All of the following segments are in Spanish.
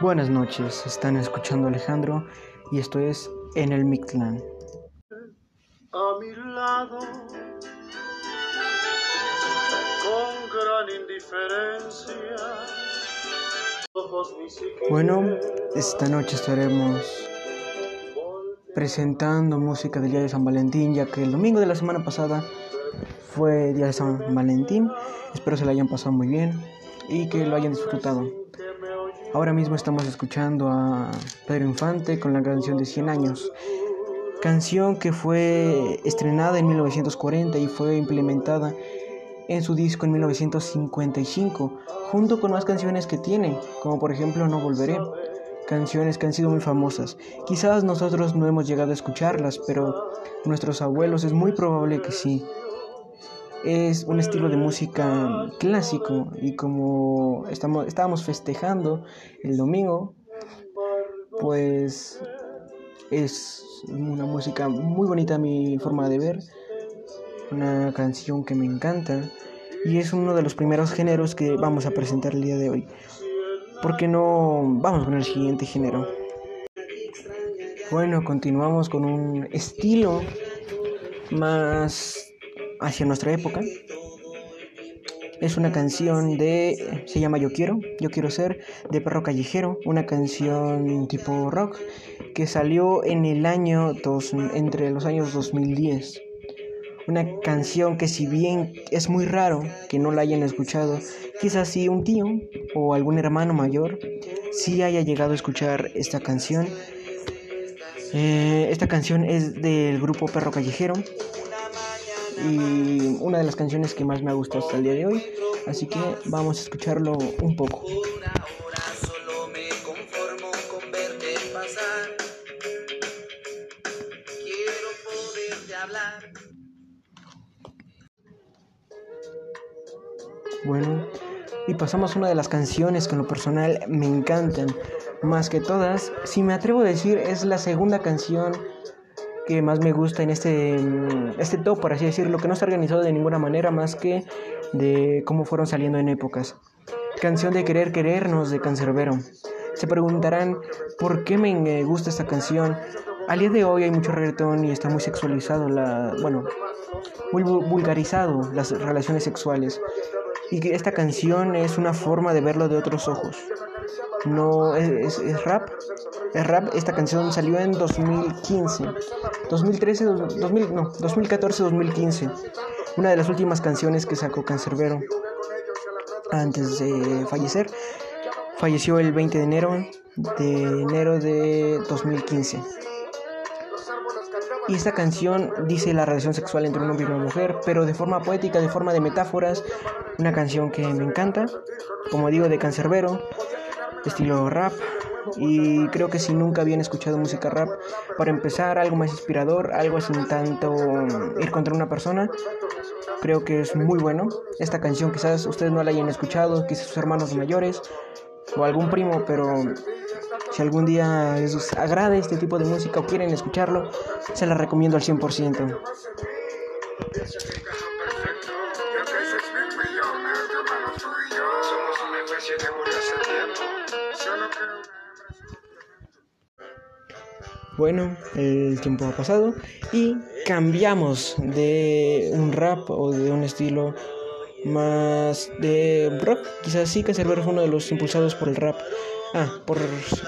Buenas noches, están escuchando Alejandro y esto es En el Mictlán. a mi lado con gran indiferencia. Ojos ni siquiera Bueno, esta noche estaremos presentando música del Día de San Valentín, ya que el domingo de la semana pasada fue Día de San Valentín. Espero se lo hayan pasado muy bien y que lo hayan disfrutado. Ahora mismo estamos escuchando a Pedro Infante con la canción de 100 años. Canción que fue estrenada en 1940 y fue implementada en su disco en 1955, junto con más canciones que tiene, como por ejemplo No Volveré. Canciones que han sido muy famosas. Quizás nosotros no hemos llegado a escucharlas, pero nuestros abuelos es muy probable que sí. Es un estilo de música clásico y como estamos, estábamos festejando el domingo, pues es una música muy bonita a mi forma de ver, una canción que me encanta y es uno de los primeros géneros que vamos a presentar el día de hoy. ¿Por qué no vamos con el siguiente género? Bueno, continuamos con un estilo más hacia nuestra época. Es una canción de. Se llama Yo Quiero, Yo Quiero Ser, de Perro Callejero. Una canción tipo rock que salió en el año. Dos, entre los años 2010. Una canción que, si bien es muy raro que no la hayan escuchado, quizás sí un tío o algún hermano mayor sí haya llegado a escuchar esta canción. Eh, esta canción es del grupo Perro Callejero y una de las canciones que más me ha gustado hasta el día de hoy. Así que vamos a escucharlo un poco. Bueno, y pasamos a una de las canciones que en lo personal me encantan. Más que todas, si me atrevo a decir, es la segunda canción que más me gusta en este, este top, por así decirlo, que no está organizado de ninguna manera más que de cómo fueron saliendo en épocas. Canción de Querer Querernos de Cancerbero. Se preguntarán por qué me gusta esta canción. Al día de hoy hay mucho reggaetón y está muy sexualizado, la, bueno, muy vu- vulgarizado las relaciones sexuales. Y que esta canción es una forma de verlo de otros ojos. No es, es- es rap. Es rap. Esta canción salió en 2015. 2013, dos- 2000, no, 2014, 2015. Una de las últimas canciones que sacó Cancerbero antes de fallecer. Falleció el 20 de enero de enero de 2015. Y esta canción dice la relación sexual entre un hombre y una mujer, pero de forma poética, de forma de metáforas. Una canción que me encanta, como digo, de Cancerbero, estilo rap. Y creo que si nunca habían escuchado música rap, para empezar, algo más inspirador, algo sin tanto mm, ir contra una persona, creo que es muy bueno. Esta canción quizás ustedes no la hayan escuchado, quizás sus hermanos mayores o algún primo, pero si algún día les agrada este tipo de música o quieren escucharlo, se la recomiendo al 100%. Somos una Bueno, el tiempo ha pasado y cambiamos de un rap o de un estilo más de rock. Quizás sí, Cancerbero fue uno de los impulsados por el rap. Ah, por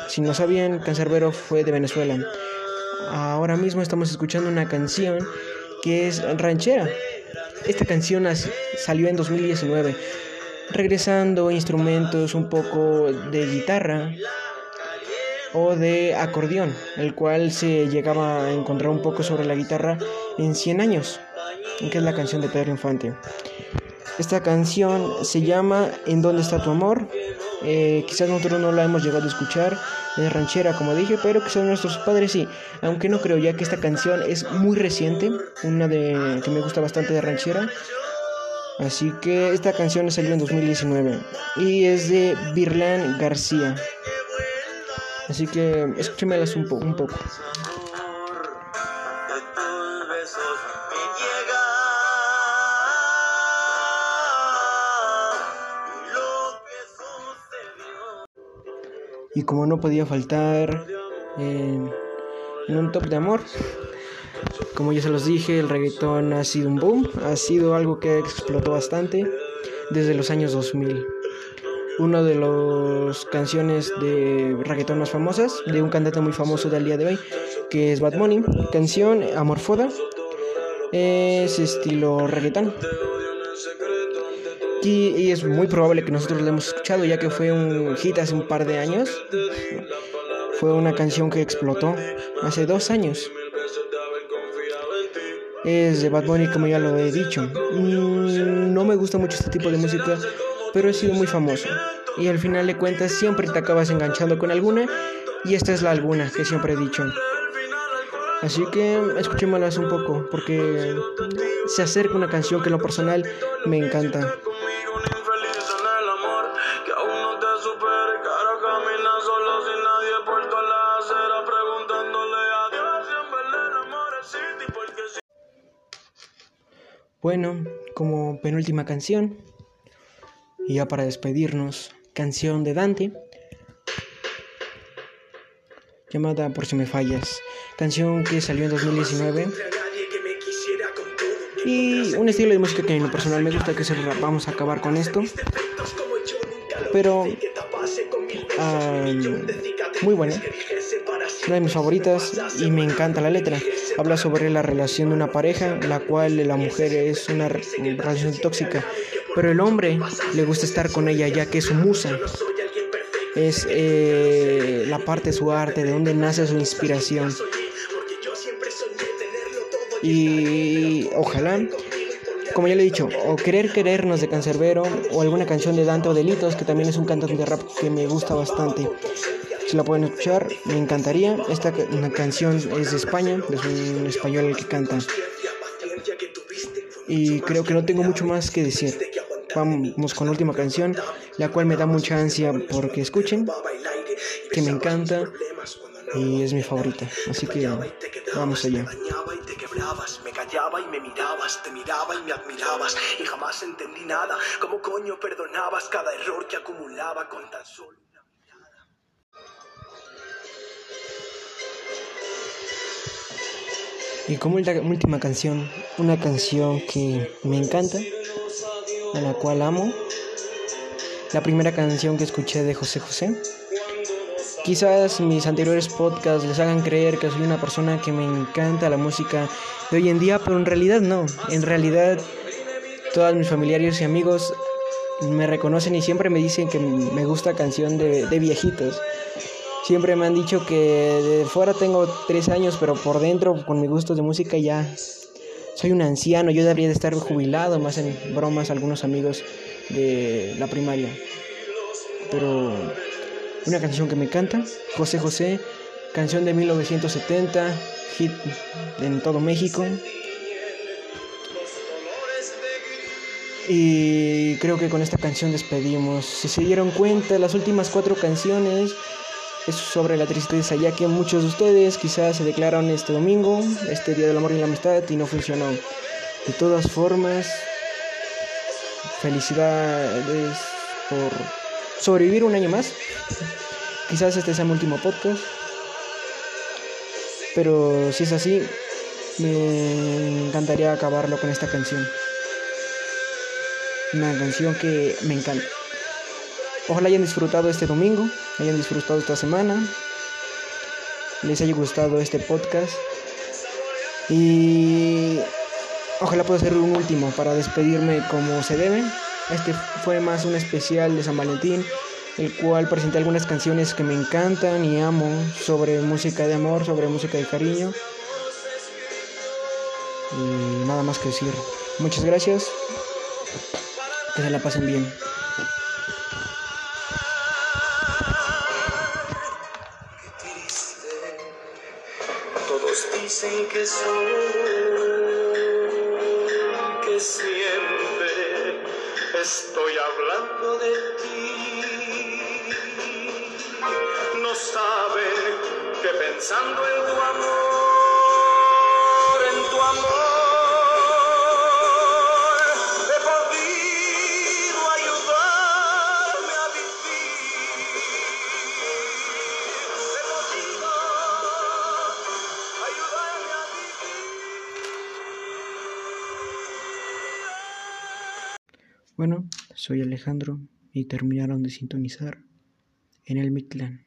si no sabían, Cancerbero fue de Venezuela. Ahora mismo estamos escuchando una canción que es ranchera. Esta canción salió en 2019, regresando instrumentos un poco de guitarra o de acordeón, el cual se llegaba a encontrar un poco sobre la guitarra en 100 años, que es la canción de Pedro Infante. Esta canción se llama ¿En dónde está tu amor? Eh, quizás nosotros no la hemos llegado a escuchar, es ranchera como dije, pero quizás nuestros padres sí, aunque no creo ya que esta canción es muy reciente, una de que me gusta bastante de ranchera. Así que esta canción salió en 2019 y es de Virlan García. Así que escúchemelas un, un poco. Y como no podía faltar en, en un top de amor, como ya se los dije, el reggaetón ha sido un boom, ha sido algo que explotó bastante desde los años 2000. Una de las canciones de reggaetón más famosas, de un cantante muy famoso del día de hoy, que es Bad Bunny, canción Amorfoda, es estilo reggaetón. Y, y es muy probable que nosotros la hemos escuchado, ya que fue un hit hace un par de años. Fue una canción que explotó hace dos años. Es de Bad Bunny, como ya lo he dicho. Mm, No me gusta mucho este tipo de música, pero ha sido muy famoso. Y al final de cuentas siempre te acabas enganchando con alguna. Y esta es la alguna que siempre he dicho. Así que escuchémoslas un poco, porque se acerca una canción que en lo personal me encanta. Bueno, como penúltima canción, y ya para despedirnos, canción de Dante, llamada Por si me fallas, canción que salió en 2019 y un estilo de música que en lo personal me gusta, que es el rap. Vamos a acabar con esto, pero ah, muy buena, una de mis favoritas y me encanta la letra. Habla sobre la relación de una pareja, la cual la mujer es una re- relación tóxica, pero el hombre le gusta estar con ella ya que es su musa. Es eh, la parte de su arte, de donde nace su inspiración. Y ojalá, como ya le he dicho, o Querer Querernos de Cancerbero, o alguna canción de Dante o Delitos, que también es un cantante de rap que me gusta bastante. Si la pueden escuchar, me encantaría. Esta una canción es de España, es un español el que canta. Y creo que no tengo mucho más que decir. Vamos con la última canción, la cual me da mucha ansia porque escuchen, que me encanta y es mi favorita. Así que vamos allá. me callaba y me mirabas, te miraba y me admirabas y jamás entendí nada, cómo coño perdonabas cada error que acumulaba con tan solo una mirada. Y como ulta- última canción, una canción que me encanta, a la cual amo. La primera canción que escuché de José José. Quizás mis anteriores podcasts les hagan creer que soy una persona que me encanta la música de hoy en día, pero en realidad no. En realidad todos mis familiares y amigos me reconocen y siempre me dicen que me gusta canción de, de viejitos. Siempre me han dicho que de fuera tengo tres años, pero por dentro, con mi gusto de música, ya soy un anciano. Yo debería de estar jubilado, más en bromas algunos amigos de la primaria. Pero una canción que me encanta, José José, canción de 1970, hit en todo México. Y creo que con esta canción despedimos. Si se dieron cuenta, las últimas cuatro canciones es sobre la tristeza, ya que muchos de ustedes quizás se declararon este domingo, este Día del Amor y la Amistad, y no funcionó. De todas formas, felicidades por sobrevivir un año más. Quizás este sea mi último podcast. Pero si es así, me encantaría acabarlo con esta canción. Una canción que me encanta. Ojalá hayan disfrutado este domingo, hayan disfrutado esta semana, les haya gustado este podcast y ojalá pueda ser un último para despedirme como se debe. Este fue más un especial de San Valentín, el cual presenté algunas canciones que me encantan y amo sobre música de amor, sobre música de cariño. Y nada más que decir. Muchas gracias. Que se la pasen bien. Que siempre estoy hablando de ti. No saben que pensando en tu amor, Bueno, soy Alejandro y terminaron de sintonizar en el Mictlán.